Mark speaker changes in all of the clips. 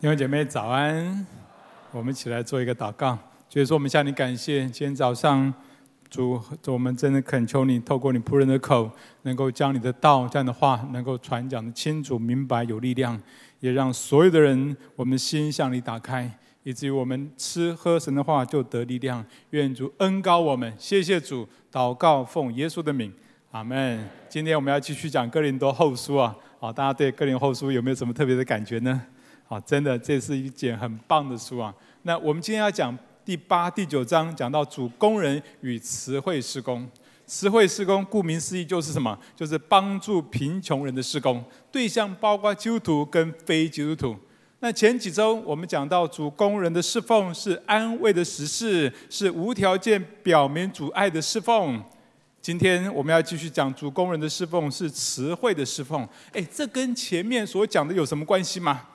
Speaker 1: 弟兄姐妹早安，我们一起来做一个祷告。就是说，我们向你感谢，今天早上主，我们真的恳求你，透过你仆人的口，能够将你的道这样的话，能够传讲的清楚明白有力量，也让所有的人，我们心向你打开，以至于我们吃喝神的话就得力量。愿主恩膏我们，谢谢主，祷告奉耶稣的名，阿门。今天我们要继续讲哥林多后书啊，好，大家对哥林后书有没有什么特别的感觉呢？好，真的，这是一件很棒的书啊。那我们今天要讲第八、第九章，讲到主工人与慈惠施工。慈惠施工顾名思义就是什么？就是帮助贫穷人的施工，对象包括基督徒跟非基督徒。那前几周我们讲到主工人的侍奉是安慰的实事，是无条件表明主爱的侍奉。今天我们要继续讲主工人的侍奉是慈惠的侍奉。哎，这跟前面所讲的有什么关系吗？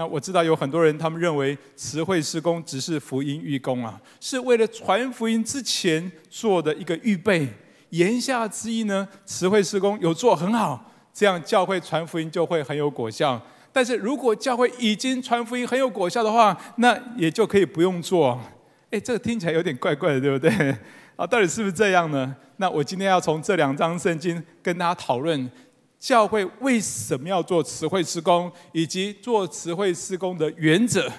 Speaker 1: 那我知道有很多人，他们认为慈惠施工只是福音预工啊，是为了传福音之前做的一个预备。言下之意呢，慈惠施工有做很好，这样教会传福音就会很有果效。但是如果教会已经传福音很有果效的话，那也就可以不用做。哎，这个听起来有点怪怪的，对不对？啊，到底是不是这样呢？那我今天要从这两章圣经跟大家讨论。教会为什么要做慈惠事工，以及做慈惠事工的原则？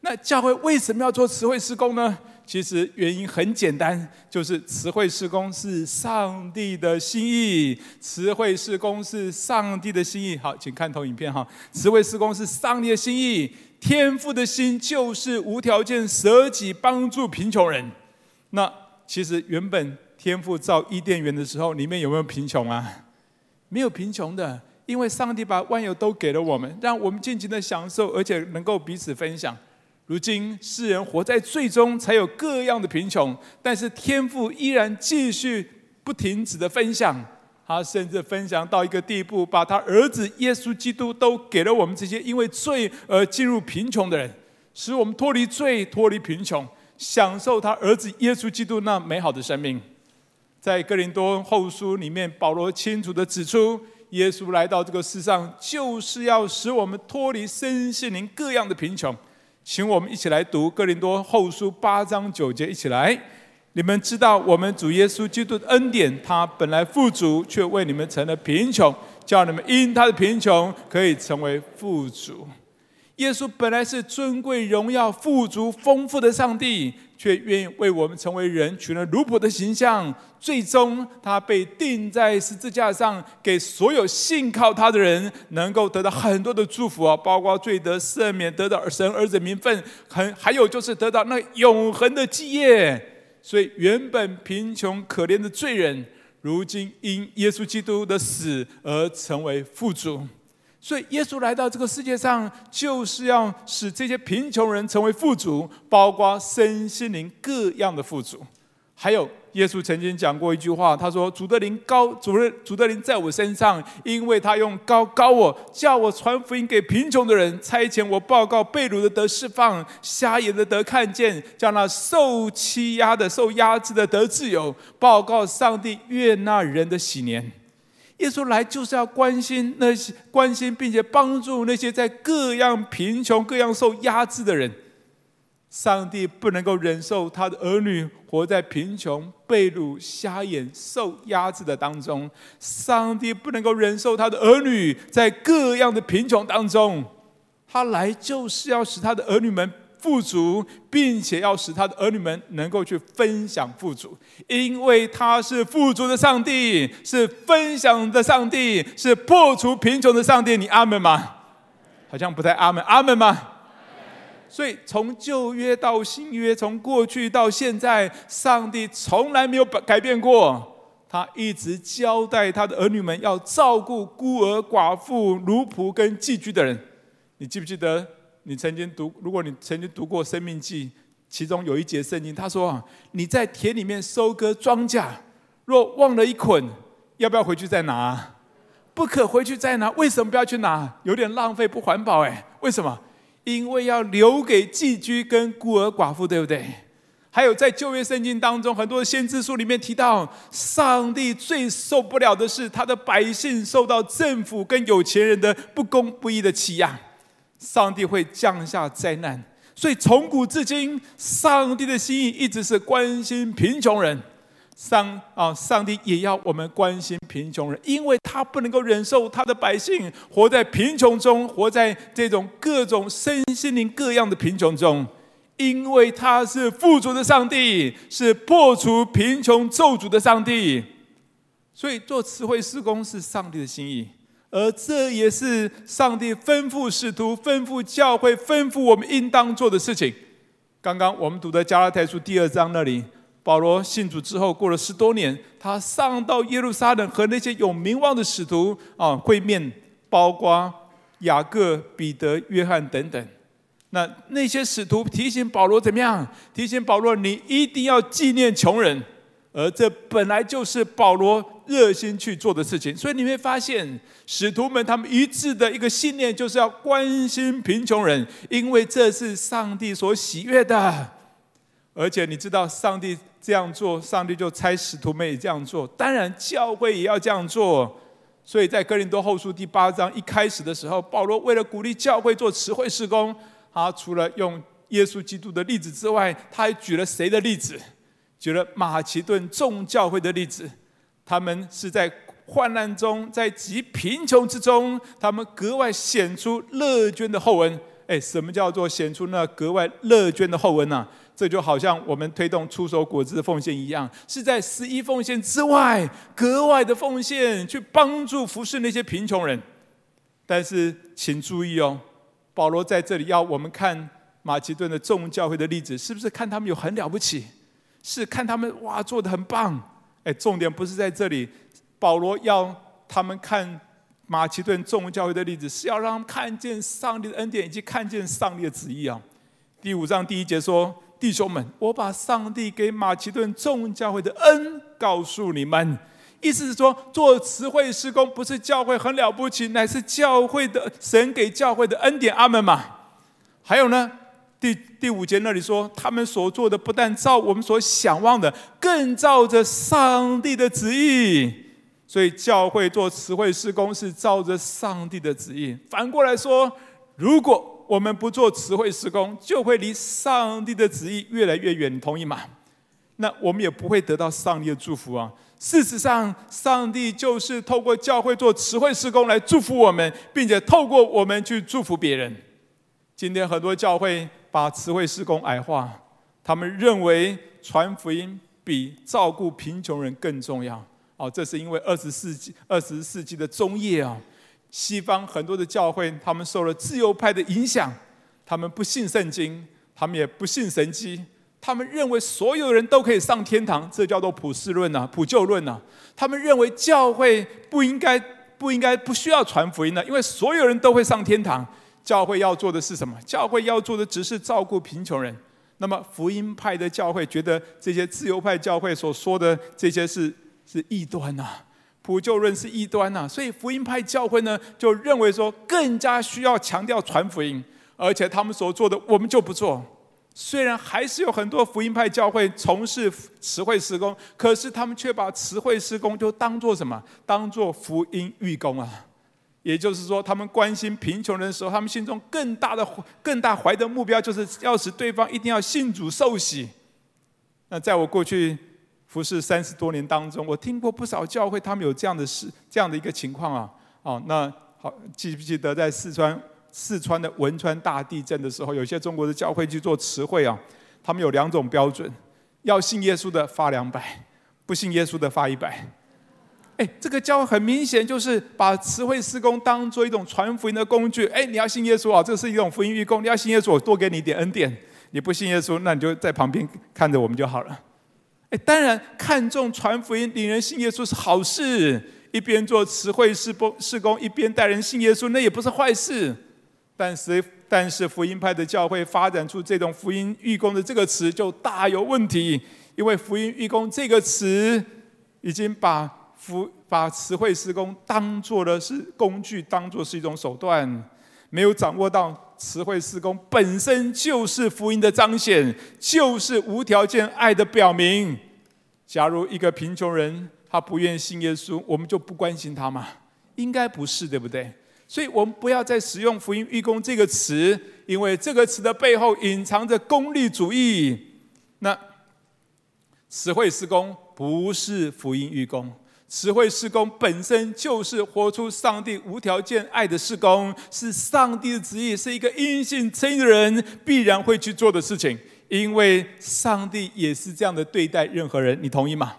Speaker 1: 那教会为什么要做慈惠事工呢？其实原因很简单，就是慈惠施工是上帝的心意。慈惠施工是上帝的心意。好，请看投影片哈。慈惠施工是上帝的心意，天父的心就是无条件舍己帮助贫穷人。那其实原本天父造伊甸园的时候，里面有没有贫穷啊？没有贫穷的，因为上帝把万有都给了我们，让我们尽情的享受，而且能够彼此分享。如今世人活在罪中，才有各样的贫穷，但是天父依然继续不停止的分享，他甚至分享到一个地步，把他儿子耶稣基督都给了我们这些因为罪而进入贫穷的人，使我们脱离罪、脱离贫穷，享受他儿子耶稣基督那美好的生命。在哥林多后书里面，保罗清楚地指出，耶稣来到这个世上，就是要使我们脱离身心灵各样的贫穷。请我们一起来读哥林多后书八章九节，一起来。你们知道，我们主耶稣基督的恩典，他本来富足，却为你们成了贫穷，叫你们因他的贫穷可以成为富足。耶稣本来是尊贵、荣耀、富足、丰富的上帝。却愿意为我们成为人，取了奴仆的形象，最终他被钉在十字架上，给所有信靠他的人能够得到很多的祝福啊，包括罪得赦免，得到神儿子名分，还还有就是得到那永恒的基业。所以原本贫穷可怜的罪人，如今因耶稣基督的死而成为富足。所以，耶稣来到这个世界上，就是要使这些贫穷人成为富足，包括身心灵各样的富足。还有，耶稣曾经讲过一句话，他说：“主的灵高，主的主的灵在我身上，因为他用高高我，叫我传福音给贫穷的人，差遣我报告被掳的得释放，瞎眼的得看见，叫那受欺压的、受压制的得自由，报告上帝悦纳人的喜年。”耶稣来就是要关心那些关心并且帮助那些在各样贫穷、各样受压制的人。上帝不能够忍受他的儿女活在贫穷、被掳、瞎眼、受压制的当中。上帝不能够忍受他的儿女在各样的贫穷当中。他来就是要使他的儿女们。富足，并且要使他的儿女们能够去分享富足，因为他是富足的上帝，是分享的上帝，是破除贫穷的上帝。你阿门吗？好像不太阿门，阿门吗？所以从旧约到新约，从过去到现在，上帝从来没有改变过。他一直交代他的儿女们要照顾孤儿、寡妇、奴仆跟寄居的人。你记不记得？你曾经读，如果你曾经读过《生命记》，其中有一节圣经，他说啊，你在田里面收割庄稼，若忘了一捆，要不要回去再拿？不可回去再拿。为什么不要去拿？有点浪费，不环保哎。为什么？因为要留给寄居跟孤儿寡妇，对不对？还有在旧约圣经当中，很多先知书里面提到，上帝最受不了的是他的百姓受到政府跟有钱人的不公不义的欺压。上帝会降下灾难。所以从古至今，上帝的心意一直是关心贫穷人。上啊，上帝也要我们关心贫穷人，因为他不能够忍受他的百姓活在贫穷中，活在这种各种身心灵各样的贫穷中，因为他是富足的上帝，是破除贫穷咒诅的上帝。所以做慈惠施工是上帝的心意，而这也是上帝吩咐使徒、吩咐教会、吩咐我们应当做的事情。刚刚我们读的加拉太书第二章那里。保罗信主之后，过了十多年，他上到耶路撒冷和那些有名望的使徒啊会面，包括雅各、彼得、约翰等等。那那些使徒提醒保罗怎么样？提醒保罗，你一定要纪念穷人，而这本来就是保罗热心去做的事情。所以你会发现，使徒们他们一致的一个信念，就是要关心贫穷人，因为这是上帝所喜悦的。而且你知道，上帝这样做，上帝就差使徒们也这样做。当然，教会也要这样做。所以在哥林多后书第八章一开始的时候，保罗为了鼓励教会做慈惠事工，他除了用耶稣基督的例子之外，他还举了谁的例子？举了马其顿众教会的例子。他们是在患难中，在极贫穷之中，他们格外显出乐捐的厚恩。哎，什么叫做显出那格外乐捐的厚恩呢？这就好像我们推动出手果子的奉献一样，是在十一奉献之外格外的奉献，去帮助服侍那些贫穷人。但是请注意哦，保罗在这里要我们看马其顿的众教会的例子，是不是看他们有很了不起？是看他们哇做得很棒？哎，重点不是在这里。保罗要他们看马其顿众教会的例子，是要让他们看见上帝的恩典，以及看见上帝的旨意啊。第五章第一节说。弟兄们，我把上帝给马其顿众教会的恩告诉你们，意思是说，做慈惠施工不是教会很了不起，乃是教会的神给教会的恩典。阿门嘛。还有呢，第第五节那里说，他们所做的不但照我们所想望的，更照着上帝的旨意。所以，教会做慈惠事工是照着上帝的旨意。反过来说，如果我们不做慈惠施工，就会离上帝的旨意越来越远，你同意吗？那我们也不会得到上帝的祝福啊。事实上，上帝就是透过教会做慈惠施工来祝福我们，并且透过我们去祝福别人。今天很多教会把慈惠施工矮化，他们认为传福音比照顾贫穷人更重要。哦，这是因为二十世纪二十世纪的中叶啊。西方很多的教会，他们受了自由派的影响，他们不信圣经，他们也不信神迹，他们认为所有人都可以上天堂，这叫做普世论呐、啊、普救论呐、啊。他们认为教会不应该、不应该、不需要传福音的，因为所有人都会上天堂。教会要做的是什么？教会要做的只是照顾贫穷人。那么福音派的教会觉得这些自由派教会所说的这些是是异端呐、啊。普救论是异端呐，所以福音派教会呢就认为说更加需要强调传福音，而且他们所做的我们就不做。虽然还是有很多福音派教会从事慈惠事工，可是他们却把慈惠施工就当做什么？当做福音预工啊！也就是说，他们关心贫穷人的时候，他们心中更大的、更大怀的目标，就是要使对方一定要信主受洗。那在我过去。服侍三十多年当中，我听过不少教会，他们有这样的事，这样的一个情况啊。哦，那好，记不记得在四川四川的汶川大地震的时候，有些中国的教会去做慈惠啊，他们有两种标准：要信耶稣的发两百，不信耶稣的发一百。哎，这个教很明显就是把词汇施工当做一种传福音的工具。哎，你要信耶稣啊，这是一种福音预工。你要信耶稣，我多给你一点恩典；你不信耶稣，那你就在旁边看着我们就好了。哎，当然看重传福音、领人信耶稣是好事。一边做词汇施工，事工一边带人信耶稣，那也不是坏事。但是，但是福音派的教会发展出这种福音预工的这个词，就大有问题。因为福音预工这个词，已经把福把词汇施工当做的是工具，当做是一种手段，没有掌握到。词汇施工本身就是福音的彰显，就是无条件爱的表明。假如一个贫穷人他不愿信耶稣，我们就不关心他吗？应该不是，对不对？所以我们不要再使用“福音事工”这个词，因为这个词的背后隐藏着功利主义。那词汇施工不是福音事工。慈惠事工本身就是活出上帝无条件爱的施工，是上帝的旨意，是一个因信称义的人必然会去做的事情。因为上帝也是这样的对待任何人，你同意吗？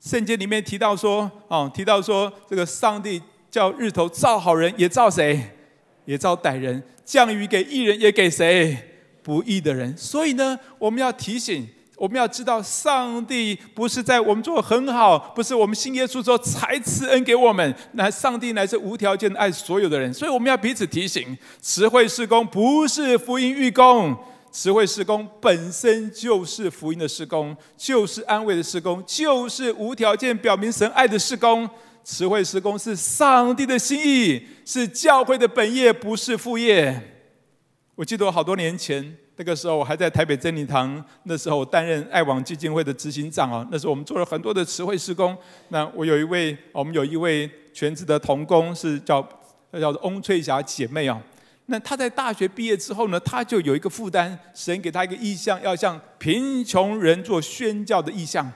Speaker 1: 圣经里面提到说，啊，提到说，这个上帝叫日头照好人，也照谁？也照歹人；降雨给义人，也给谁？不义的人。所以呢，我们要提醒。我们要知道，上帝不是在我们做得很好，不是我们信耶稣之后才赐恩给我们。那上帝乃是无条件的爱所有的人，所以我们要彼此提醒：慈惠事工不是福音事工，慈惠事工本身就是福音的事工，就是安慰的事工，就是无条件表明神爱的事工。慈惠事工是上帝的心意，是教会的本业，不是副业。我记得我好多年前。那个时候我还在台北真理堂，那时候我担任爱网基金会的执行长啊。那时候我们做了很多的慈惠施工。那我有一位，我们有一位全职的童工是叫叫做翁翠霞姐妹啊。那她在大学毕业之后呢，她就有一个负担，神给她一个意向，要向贫穷人做宣教的意向。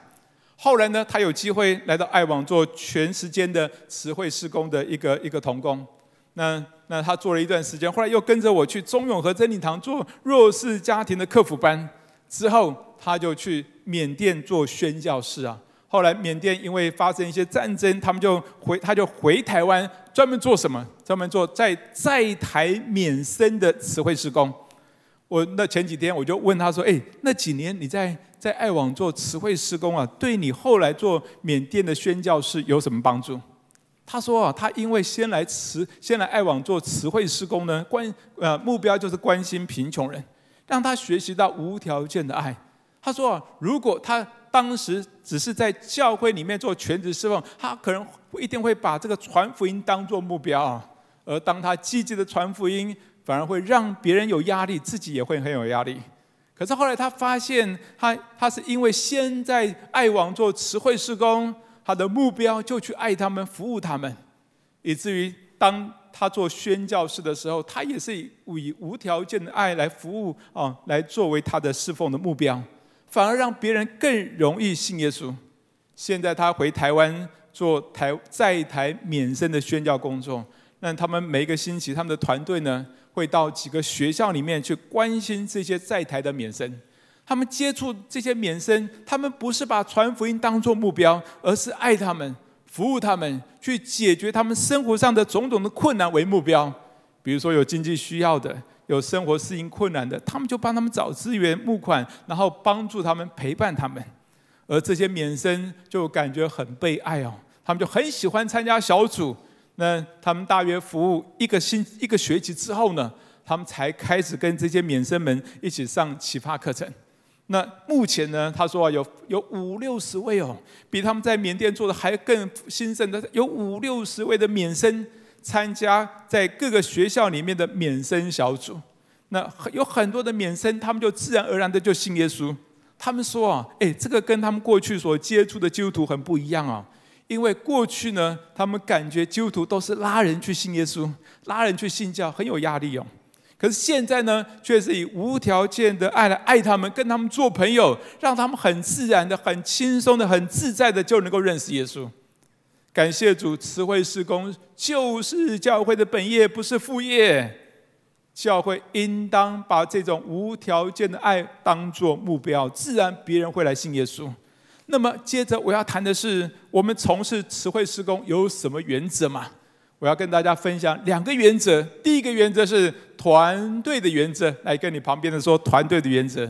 Speaker 1: 后来呢，她有机会来到爱网做全时间的词汇施工的一个一个童工。那那他做了一段时间，后来又跟着我去中永和真理堂做弱势家庭的客服班，之后他就去缅甸做宣教士啊。后来缅甸因为发生一些战争，他们就回，他就回台湾，专门做什么？专门做在在台缅生的词汇施工。我那前几天我就问他说：“哎，那几年你在在爱网做词汇施工啊，对你后来做缅甸的宣教士有什么帮助？”他说啊，他因为先来慈，先来爱网做慈惠施工呢，关呃目标就是关心贫穷人，让他学习到无条件的爱。他说啊，如果他当时只是在教会里面做全职侍奉，他可能一定会把这个传福音当做目标啊。而当他积极的传福音，反而会让别人有压力，自己也会很有压力。可是后来他发现他，他是因为先在爱网做慈惠施工。他的目标就去爱他们，服务他们，以至于当他做宣教士的时候，他也是以以无条件的爱来服务啊，来作为他的侍奉的目标，反而让别人更容易信耶稣。现在他回台湾做台在台缅生的宣教工作，那他们每一个星期，他们的团队呢会到几个学校里面去关心这些在台的免生。他们接触这些缅生，他们不是把传福音当作目标，而是爱他们、服务他们，去解决他们生活上的种种的困难为目标。比如说有经济需要的，有生活适应困难的，他们就帮他们找资源、募款，然后帮助他们、陪伴他们。而这些缅生就感觉很被爱哦，他们就很喜欢参加小组。那他们大约服务一个星一个学期之后呢，他们才开始跟这些免生们一起上启发课程。那目前呢？他说啊，有有五六十位哦，比他们在缅甸做的还更兴盛的，有五六十位的缅生参加在各个学校里面的缅生小组。那有很多的缅生，他们就自然而然的就信耶稣。他们说啊，哎，这个跟他们过去所接触的基督徒很不一样啊，因为过去呢，他们感觉基督徒都是拉人去信耶稣，拉人去信教，很有压力哦。可是现在呢，却是以无条件的爱来爱他们，跟他们做朋友，让他们很自然的、很轻松的、很自在的就能够认识耶稣。感谢主，慈惠施工就是教会的本业，不是副业。教会应当把这种无条件的爱当作目标，自然别人会来信耶稣。那么接着我要谈的是，我们从事慈惠施工有什么原则吗？我要跟大家分享两个原则。第一个原则是团队的原则，来跟你旁边的说团队的原则。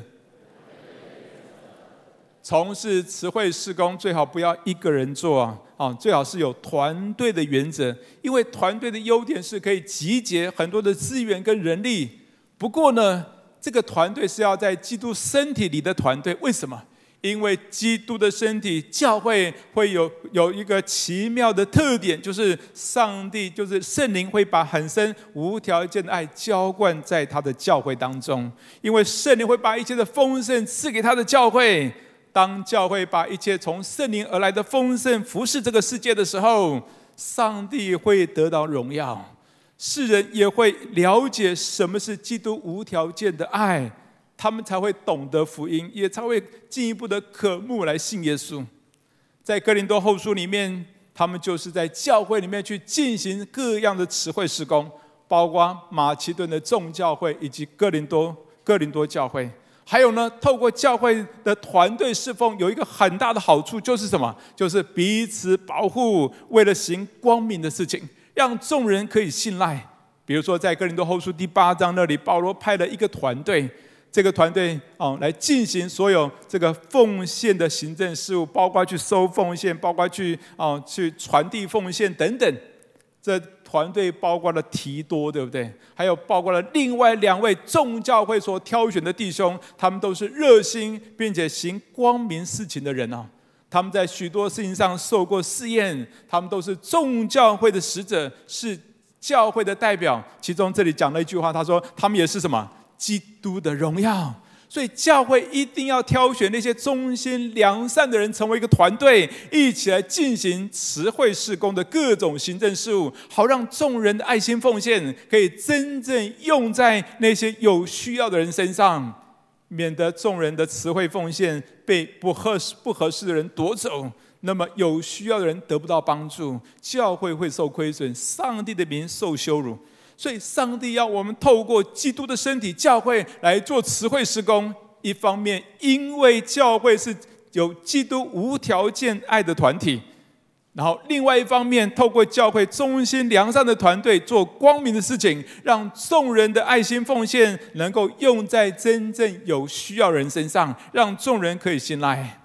Speaker 1: 从事词汇施工最好不要一个人做啊，啊，最好是有团队的原则，因为团队的优点是可以集结很多的资源跟人力。不过呢，这个团队是要在基督身体里的团队，为什么？因为基督的身体教会会有有一个奇妙的特点，就是上帝就是圣灵会把很深无条件的爱浇灌在他的教会当中。因为圣灵会把一切的丰盛赐给他的教会。当教会把一切从圣灵而来的丰盛服侍这个世界的时候，上帝会得到荣耀。世人也会了解什么是基督无条件的爱，他们才会懂得福音，也才会进一步的渴慕来信耶稣。在哥林多后书里面，他们就是在教会里面去进行各样的词汇施工，包括马其顿的众教会以及哥林多哥林多教会。还有呢，透过教会的团队侍奉，有一个很大的好处就是什么？就是彼此保护，为了行光明的事情。让众人可以信赖，比如说在哥林多后书第八章那里，保罗派了一个团队，这个团队哦来进行所有这个奉献的行政事务，包括去收奉献，包括去哦去传递奉献等等。这团队包括了提多，对不对？还有包括了另外两位众教会所挑选的弟兄，他们都是热心并且行光明事情的人啊。他们在许多事情上受过试验，他们都是众教会的使者，是教会的代表。其中这里讲了一句话，他说：“他们也是什么？基督的荣耀。”所以教会一定要挑选那些忠心良善的人，成为一个团队，一起来进行词汇事工的各种行政事务，好让众人的爱心奉献可以真正用在那些有需要的人身上。免得众人的词汇奉献被不合适、不合适的人夺走，那么有需要的人得不到帮助，教会会受亏损，上帝的名受羞辱。所以，上帝要我们透过基督的身体教会来做词汇施工。一方面，因为教会是有基督无条件爱的团体。然后，另外一方面，透过教会忠心良善的团队做光明的事情，让众人的爱心奉献能够用在真正有需要人身上，让众人可以信赖。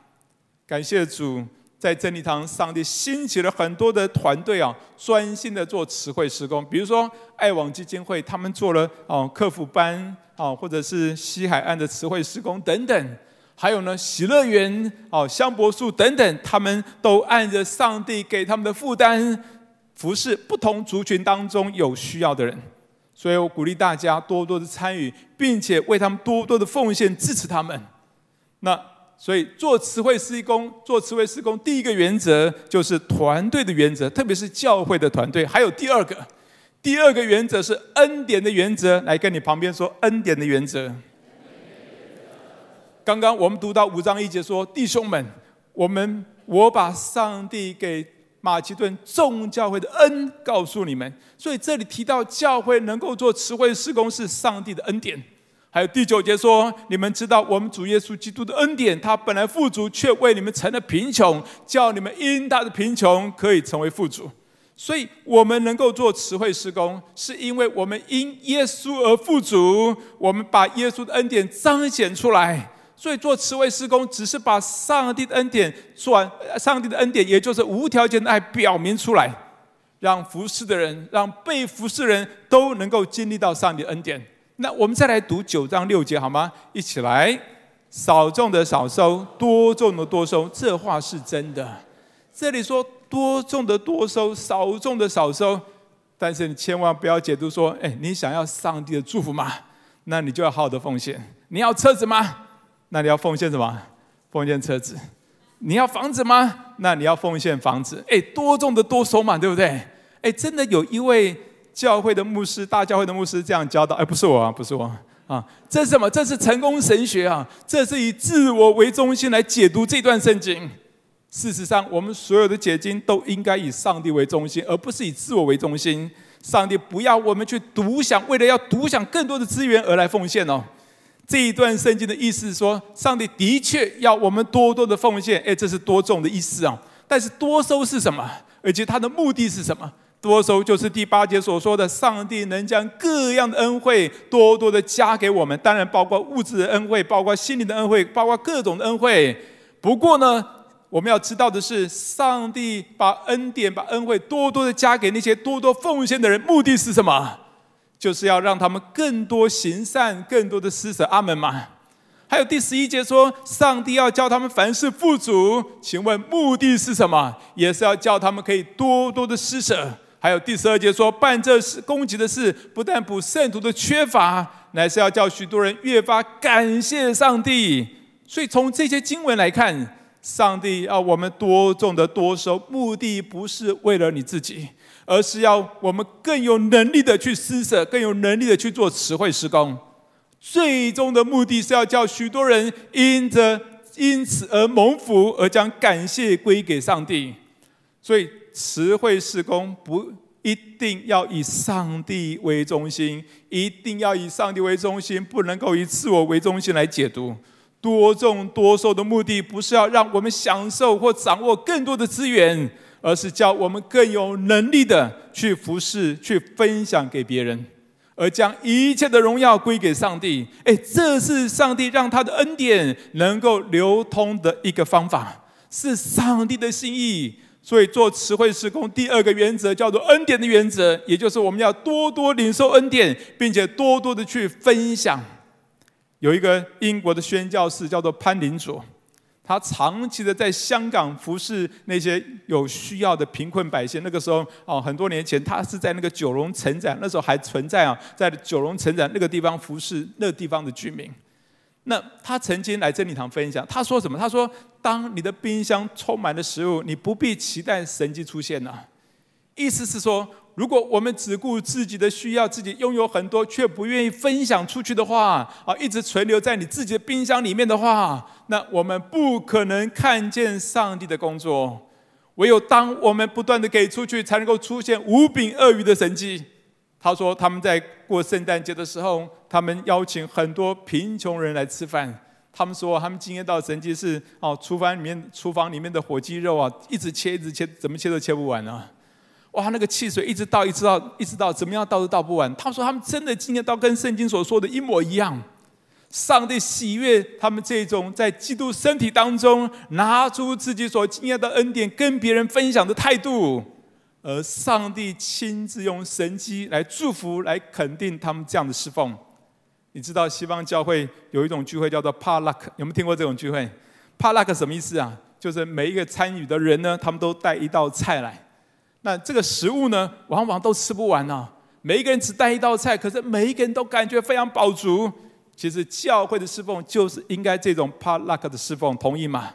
Speaker 1: 感谢主，在真理堂，上帝兴起了很多的团队啊，专心的做词汇施工。比如说，爱网基金会，他们做了哦客服班啊，或者是西海岸的词汇施工等等。还有呢，喜乐园、哦香柏树等等，他们都按着上帝给他们的负担，服侍不同族群当中有需要的人。所以我鼓励大家多多的参与，并且为他们多多的奉献，支持他们。那所以做词汇施工，做词汇施工，第一个原则就是团队的原则，特别是教会的团队。还有第二个，第二个原则是恩典的原则。来跟你旁边说恩典的原则。刚刚我们读到五章一节说：“弟兄们，我们我把上帝给马其顿众教会的恩告诉你们。”所以这里提到教会能够做词汇施工是上帝的恩典。还有第九节说：“你们知道我们主耶稣基督的恩典，他本来富足，却为你们成了贫穷，叫你们因他的贫穷可以成为富足。”所以我们能够做词汇施工，是因为我们因耶稣而富足，我们把耶稣的恩典彰显出来。所以做词汇施工，只是把上帝的恩典转，上帝的恩典，也就是无条件的爱表明出来，让服侍的人，让被服侍人都能够经历到上帝的恩典。那我们再来读九章六节好吗？一起来，少种的少收，多种的多收，这话是真的。这里说多种的多收，少种的少收，但是你千万不要解读说，哎，你想要上帝的祝福吗？那你就要好好的奉献。你要车子吗？那你要奉献什么？奉献车子。你要房子吗？那你要奉献房子。哎，多种的多收嘛，对不对？哎，真的有一位教会的牧师，大教会的牧师这样教导。哎，不是我啊，不是我啊，这是什么？这是成功神学啊！这是以自我为中心来解读这段圣经。事实上，我们所有的解经都应该以上帝为中心，而不是以自我为中心。上帝不要我们去独享，为了要独享更多的资源而来奉献哦。这一段圣经的意思是说，上帝的确要我们多多的奉献，哎，这是多重的意思啊。但是多收是什么？而且它的目的是什么？多收就是第八节所说的，上帝能将各样的恩惠多多的加给我们，当然包括物质的恩惠，包括心灵的恩惠，包括各种的恩惠。不过呢，我们要知道的是，上帝把恩典、把恩惠多多的加给那些多多奉献的人，目的是什么？就是要让他们更多行善，更多的施舍。阿门吗？还有第十一节说，上帝要叫他们凡事富足。请问目的是什么？也是要叫他们可以多多的施舍。还有第十二节说，办这事供给的事，不但补圣徒的缺乏，乃是要叫许多人越发感谢上帝。所以从这些经文来看，上帝要我们多种的多收，目的不是为了你自己。而是要我们更有能力的去施舍，更有能力的去做慈惠施工。最终的目的是要叫许多人因着因此而蒙福，而将感谢归给上帝。所以慈惠事工不一定要以上帝为中心，一定要以上帝为中心，不能够以自我为中心来解读。多种多收的目的，不是要让我们享受或掌握更多的资源，而是叫我们更有能力的去服侍、去分享给别人，而将一切的荣耀归给上帝。哎，这是上帝让他的恩典能够流通的一个方法，是上帝的心意。所以做慈惠事工，第二个原则叫做恩典的原则，也就是我们要多多领受恩典，并且多多的去分享。有一个英国的宣教士叫做潘林佐，他长期的在香港服侍那些有需要的贫困百姓。那个时候哦，很多年前，他是在那个九龙城寨，那时候还存在啊，在九龙城寨那个地方服侍那地方的居民。那他曾经来真理堂分享，他说什么？他说：“当你的冰箱充满了食物，你不必期待神迹出现了。”意思是说。如果我们只顾自己的需要，自己拥有很多，却不愿意分享出去的话，啊，一直存留在你自己的冰箱里面的话，那我们不可能看见上帝的工作。唯有当我们不断的给出去，才能够出现无饼二鱼的神迹。他说他们在过圣诞节的时候，他们邀请很多贫穷人来吃饭。他们说他们经验到的神迹是，哦，厨房里面厨房里面的火鸡肉啊，一直切一直切，怎么切都切不完啊。哇，那个汽水一直倒，一直倒，一直倒，怎么样倒都倒不完。他说他们真的经验到跟圣经所说的一模一样。上帝喜悦他们这种在基督身体当中拿出自己所经验的恩典跟别人分享的态度，而上帝亲自用神迹来祝福、来肯定他们这样的侍奉。你知道西方教会有一种聚会叫做帕拉克，有没有听过这种聚会？帕拉克什么意思啊？就是每一个参与的人呢，他们都带一道菜来。那这个食物呢，往往都吃不完呢、每一个人只带一道菜，可是每一个人都感觉非常饱足。其实教会的侍奉就是应该这种帕拉克的侍奉，同意吗？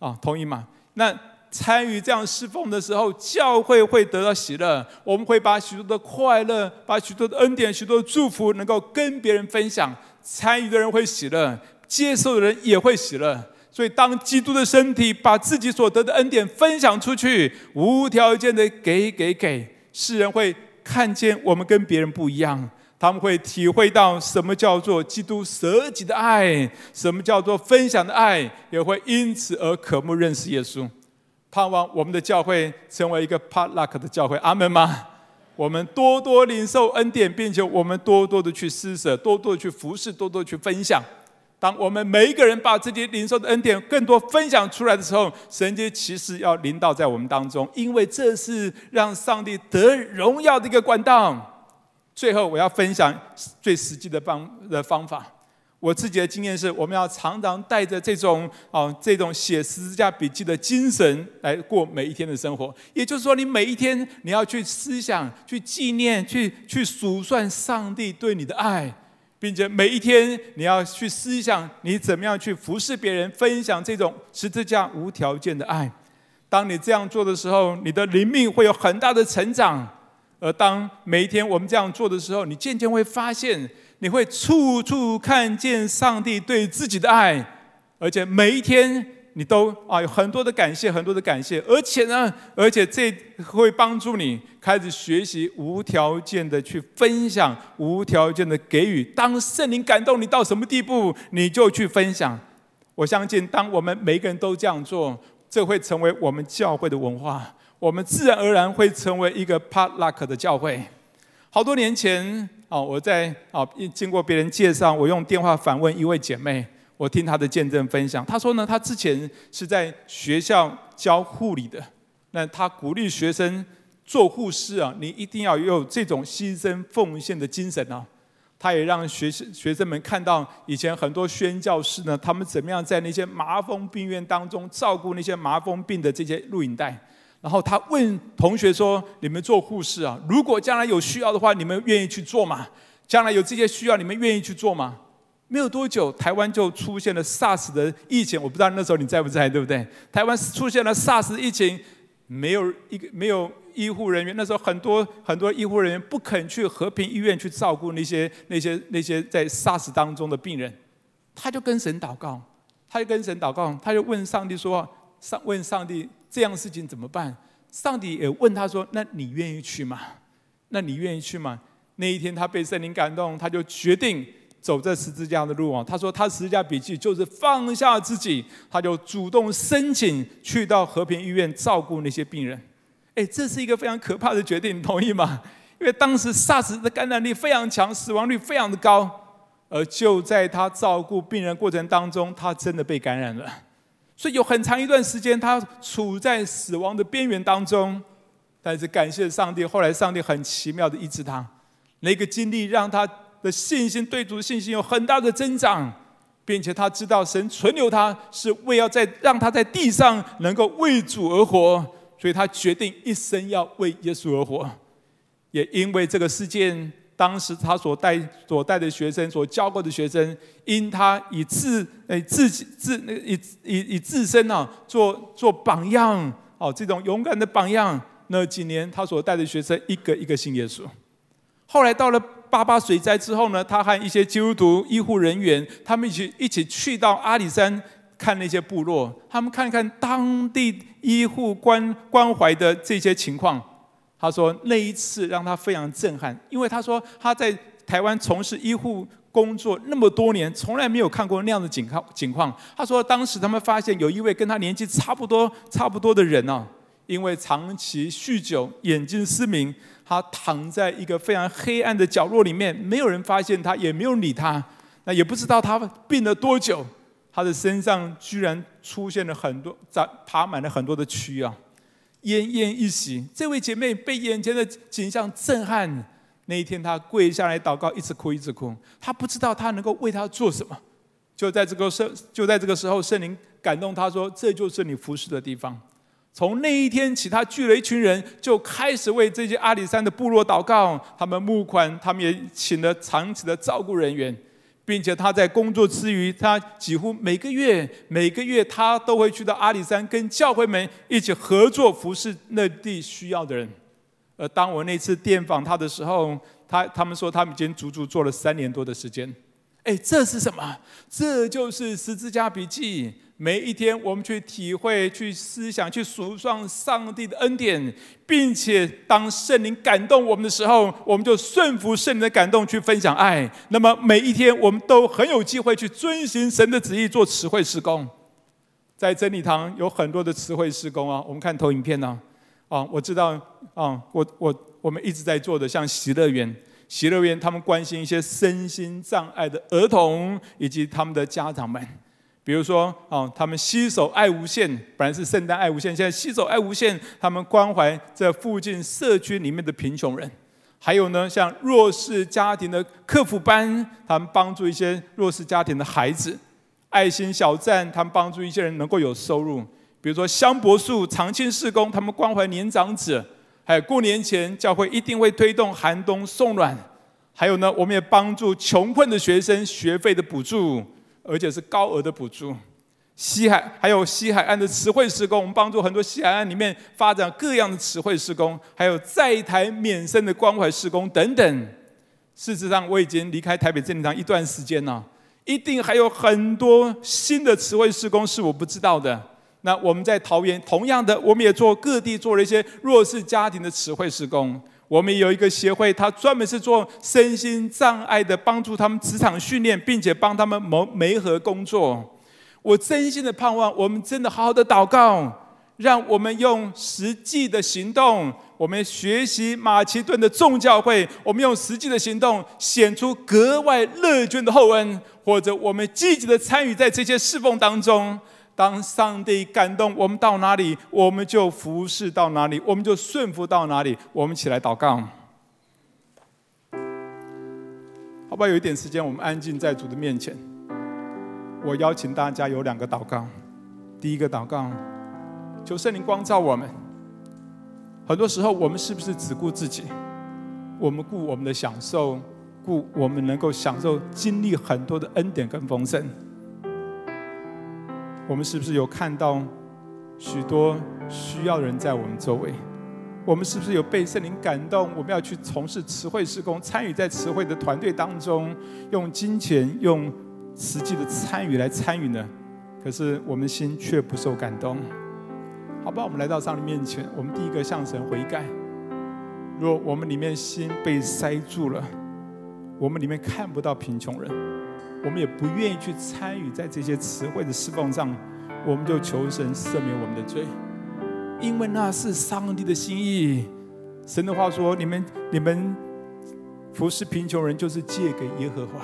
Speaker 1: 啊，同意吗？那参与这样侍奉的时候，教会会得到喜乐。我们会把许多的快乐、把许多的恩典、许多的祝福，能够跟别人分享。参与的人会喜乐，接受的人也会喜乐。所以，当基督的身体把自己所得的恩典分享出去，无条件的给给给，世人会看见我们跟别人不一样，他们会体会到什么叫做基督舍己的爱，什么叫做分享的爱，也会因此而渴慕认识耶稣。盼望我们的教会成为一个帕拉克的教会，阿门吗？我们多多领受恩典，并且我们多多的去施舍，多多的去服侍，多多的去分享。当我们每一个人把自己领受的恩典更多分享出来的时候，神就其实要临到在我们当中，因为这是让上帝得荣耀的一个管道。最后，我要分享最实际的方的方法。我自己的经验是，我们要常常带着这种啊这种写十字架笔记的精神来过每一天的生活。也就是说，你每一天你要去思想、去纪念、去去数算上帝对你的爱。并且每一天，你要去思想你怎么样去服侍别人，分享这种十字架无条件的爱。当你这样做的时候，你的灵命会有很大的成长。而当每一天我们这样做的时候，你渐渐会发现，你会处处看见上帝对自己的爱，而且每一天。你都啊有很多的感谢，很多的感谢，而且呢，而且这会帮助你开始学习无条件的去分享，无条件的给予。当圣灵感动你到什么地步，你就去分享。我相信，当我们每个人都这样做，这会成为我们教会的文化，我们自然而然会成为一个帕拉克的教会。好多年前哦，我在啊经过别人介绍，我用电话访问一位姐妹。我听她的见证分享，她说呢，她之前是在学校教护理的，那她鼓励学生做护士啊，你一定要有这种牺牲奉献的精神啊。他也让学生学生们看到以前很多宣教师呢，他们怎么样在那些麻风病院当中照顾那些麻风病的这些录影带。然后他问同学说：“你们做护士啊，如果将来有需要的话，你们愿意去做吗？将来有这些需要，你们愿意去做吗？”没有多久，台湾就出现了 SARS 的疫情。我不知道那时候你在不在，对不对？台湾出现了 SARS 疫情，没有一个没有医护人员，那时候很多很多医护人员不肯去和平医院去照顾那些那些那些在 SARS 当中的病人，他就跟神祷告，他就跟神祷告，他就问上帝说：上问上帝这样事情怎么办？上帝也问他说：那你愿意去吗？那你愿意去吗？那一天他被圣灵感动，他就决定。走这十字架的路啊！他说他十字架笔记就是放下自己，他就主动申请去到和平医院照顾那些病人。哎，这是一个非常可怕的决定，你同意吗？因为当时 SARS 的感染力非常强，死亡率非常的高，而就在他照顾病人过程当中，他真的被感染了。所以有很长一段时间，他处在死亡的边缘当中。但是感谢上帝，后来上帝很奇妙的医治他。那个经历让他。的信心，对主的信心有很大的增长，并且他知道神存留他是为要在让他在地上能够为主而活，所以他决定一生要为耶稣而活。也因为这个事件，当时他所带所带的学生，所教过的学生，因他以自诶自己自以以以自身啊做做榜样哦，这种勇敢的榜样，那几年他所带的学生一个一个信耶稣。后来到了。八八水灾之后呢，他和一些基督徒医护人员，他们一起一起去到阿里山看那些部落，他们看看当地医护关关怀的这些情况。他说那一次让他非常震撼，因为他说他在台湾从事医护工作那么多年，从来没有看过那样的情况情况。他说当时他们发现有一位跟他年纪差不多差不多的人啊，因为长期酗酒，眼睛失明。他躺在一个非常黑暗的角落里面，没有人发现他，也没有理他。那也不知道他病了多久，他的身上居然出现了很多长爬满了很多的蛆啊，奄奄一息。这位姐妹被眼前的景象震撼，那一天她跪下来祷告，一直哭一直哭。她不知道她能够为他做什么。就在这个时，就在这个时候，圣灵感动她说：“这就是你服侍的地方。”从那一天起，他聚了一群人，就开始为这些阿里山的部落祷告。他们募款，他们也请了长期的照顾人员，并且他在工作之余，他几乎每个月、每个月他都会去到阿里山，跟教会们一起合作服侍那地需要的人。而当我那次电访他的时候，他他们说他们已经足足做了三年多的时间。哎，这是什么？这就是十字架笔记。每一天，我们去体会、去思想、去数算上帝的恩典，并且当圣灵感动我们的时候，我们就顺服圣灵的感动去分享爱。那么每一天，我们都很有机会去遵循神的旨意做慈惠施工。在真理堂有很多的词汇施工啊，我们看投影片呢，啊，我知道啊，我我我们一直在做的，像喜乐园，喜乐园他们关心一些身心障碍的儿童以及他们的家长们。比如说，哦，他们携手爱无限，本来是圣诞爱无限，现在携手爱无限，他们关怀这附近社区里面的贫穷人。还有呢，像弱势家庭的课辅班，他们帮助一些弱势家庭的孩子；爱心小站，他们帮助一些人能够有收入。比如说香柏树长青事工，他们关怀年长者。还有过年前，教会一定会推动寒冬送暖。还有呢，我们也帮助穷困的学生学费的补助。而且是高额的补助，西海还有西海岸的慈惠施工，我们帮助很多西海岸里面发展各样的慈惠施工，还有在台免生的关怀施工等等。事实上，我已经离开台北真理堂一段时间了，一定还有很多新的慈惠施工是我不知道的。那我们在桃园，同样的，我们也做各地做了一些弱势家庭的慈惠施工。我们有一个协会，它专门是做身心障碍的，帮助他们职场训练，并且帮他们谋媒合工作。我真心的盼望，我们真的好好的祷告，让我们用实际的行动，我们学习马其顿的众教会，我们用实际的行动显出格外乐捐的厚恩，或者我们积极的参与在这些侍奉当中。当上帝感动我们到哪里，我们就服侍到哪里，我们就顺服到哪里。我们起来祷告，好不好？有一点时间，我们安静在主的面前。我邀请大家有两个祷告。第一个祷告，求圣灵光照我们。很多时候，我们是不是只顾自己？我们顾我们的享受，顾我们能够享受、经历很多的恩典跟丰盛。我们是不是有看到许多需要的人在我们周围？我们是不是有被圣灵感动？我们要去从事词汇事工，参与在词汇的团队当中，用金钱、用实际的参与来参与呢？可是我们心却不受感动。好吧，我们来到上帝面前，我们第一个向神悔改。若我们里面心被塞住了，我们里面看不到贫穷人，我们也不愿意去参与在这些词汇的侍奉上，我们就求神赦免我们的罪，因为那是上帝的心意。神的话说：“你们你们服侍贫穷人，就是借给耶和华。”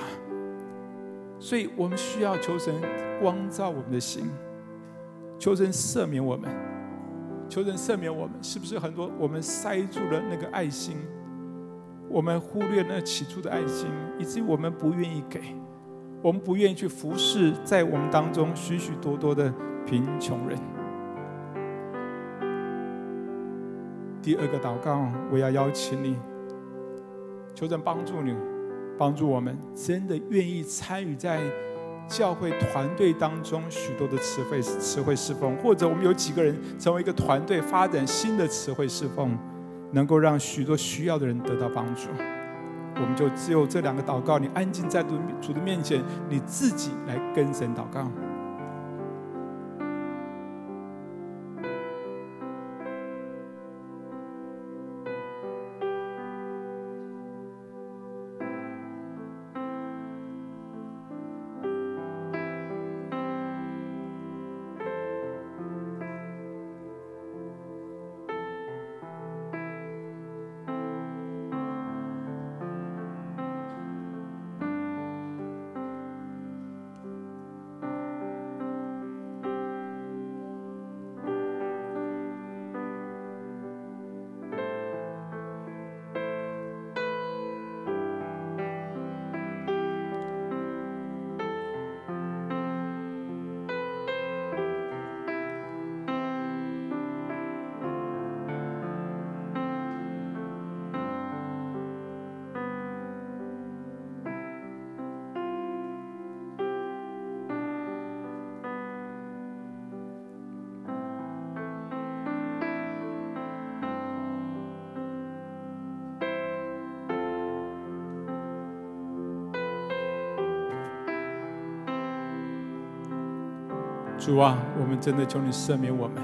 Speaker 1: 所以我们需要求神光照我们的心，求神赦免我们。求神赦免我们，是不是很多我们塞住了那个爱心？我们忽略那起初的爱心，以至于我们不愿意给，我们不愿意去服侍在我们当中许许多多的贫穷人。第二个祷告，我要邀请你，求神帮助你，帮助我们，真的愿意参与在。教会团队当中许多的词汇词汇侍奉，或者我们有几个人成为一个团队，发展新的词汇侍奉，能够让许多需要的人得到帮助。我们就只有这两个祷告，你安静在主主的面前，你自己来跟神祷告。主啊，我们真的求你赦免我们。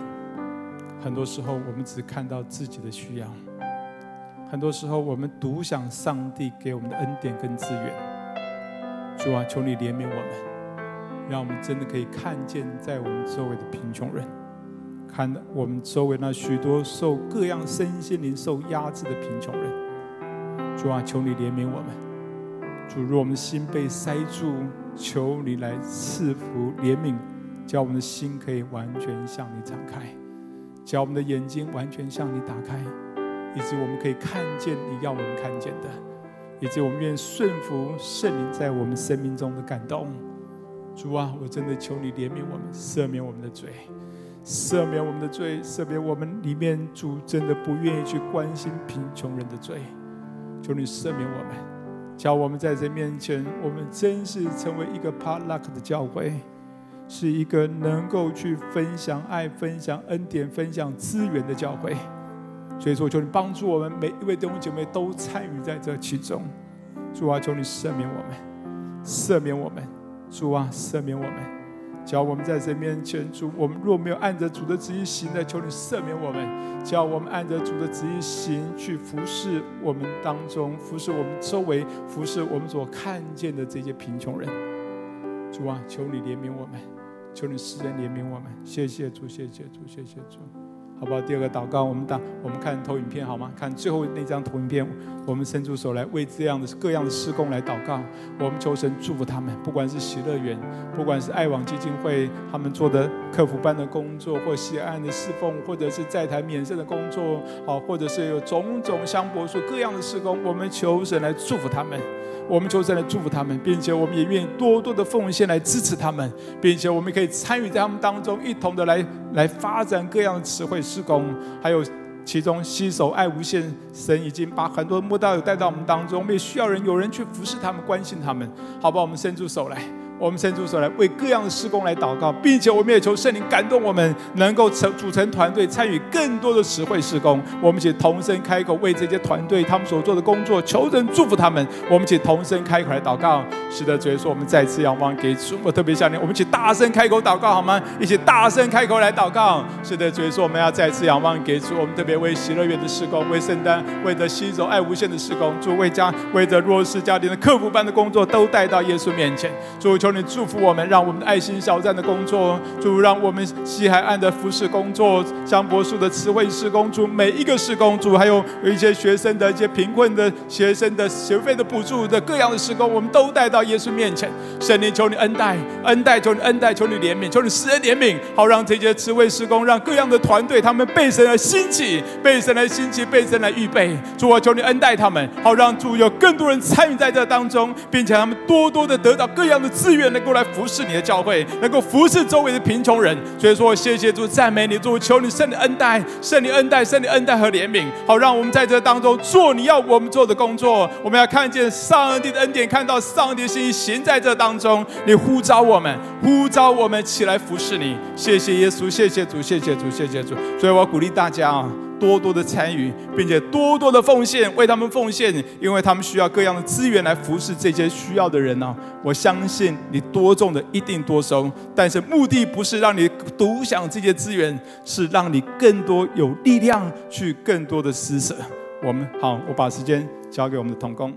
Speaker 1: 很多时候，我们只看到自己的需要；很多时候，我们独享上帝给我们的恩典跟资源。主啊，求你怜悯我们，让我们真的可以看见在我们周围的贫穷人，看我们周围那许多受各样身心灵受压制的贫穷人。主啊，求你怜悯我们。主，若我们心被塞住，求你来赐福怜悯。叫我们的心可以完全向你敞开，叫我们的眼睛完全向你打开，以致我们可以看见你要我们看见的，以致我们愿顺服圣灵在我们生命中的感动。主啊，我真的求你怜悯我们，赦免我们的罪，赦免我们的罪，赦免我们里面主真的不愿意去关心贫穷人的罪。求你赦免我们，叫我们在这面前，我们真是成为一个帕拉克的教会。是一个能够去分享爱、分享恩典、分享资源的教会，所以说我求你帮助我们每一位弟兄姐妹都参与在这其中。主啊，求你赦免我们，赦免我们。主啊，赦免我们。只要我们在这面前，主，我们若没有按着主的旨意行的，求你赦免我们。只要我们按着主的旨意行，去服侍我们当中，服侍我们周围，服侍我们所看见的这些贫穷人。主啊，求你怜悯我们，求你施恩怜悯我们，谢谢主，谢谢主，谢谢主，好不好？第二个祷告，我们打我们看投影片好吗？看最后那张投影片，我们伸出手来为这样的各样的事工来祷告。我们求神祝福他们，不管是喜乐园，不管是爱网基金会他们做的客服班的工作，或西安的侍奉，或者是在台免税的工作，好，或者是有种种香柏树各样的事工，我们求神来祝福他们。我们求神来祝福他们，并且我们也愿意多多的奉献来支持他们，并且我们可以参与在他们当中，一同的来来发展各样的词汇施工，还有其中携手爱无限，神已经把很多的慕道友带到我们当中，我们也需要人有人去服侍他们，关心他们，好吧？我们伸出手来。我们伸出手来为各样的施工来祷告，并且我们也求圣灵感动我们，能够成组成团队，参与更多的实惠施工。我们一起同声开口为这些团队他们所做的工作求神祝福他们。我们一起同声开口来祷告。是的，主耶稣，我们再次仰望给主，我特别想念，我们一起大声开口祷告好吗？一起大声开口来祷告。是的，主耶稣，我们要再次仰望给主，我们特别为喜乐园的施工，为圣诞，为着携手爱无限的施工，主为家为着弱势家庭的客服班的工作都带到耶稣面前。主求你祝福我们，让我们的爱心小站的工作，主让我们西海岸的服饰工作，香柏树的慈惠事工，主每一个事工，主还有一些学生的一些贫困的学生的学费的补助的各样的事工，我们都带到耶稣面前。神灵求你恩待，恩待求你恩待，求你怜悯，求你施恩怜悯，好让这些慈惠事工，让各样的团队他们被神来兴起，被神来兴起，被神来预备。主啊，求你恩待他们，好让主有更多人参与在这当中，并且他们多多的得到各样的资愿，能够来服侍你的教会，能够服侍周围的贫穷人。所以说，谢谢主，赞美你，主，求你圣的恩待，圣灵恩待，圣灵恩待和怜悯，好让我们在这当中做你要我们做的工作。我们要看见上帝的恩典，看到上帝的心意行在这当中。你呼召我们，呼召我们起来服侍你。谢谢耶稣，谢谢主，谢谢主，谢谢主。所以我鼓励大家啊。多多的参与，并且多多的奉献，为他们奉献，因为他们需要各样的资源来服侍这些需要的人呢、我相信你多种的一定多收，但是目的不是让你独享这些资源，是让你更多有力量去更多的施舍。我们好，我把时间交给我们的童工。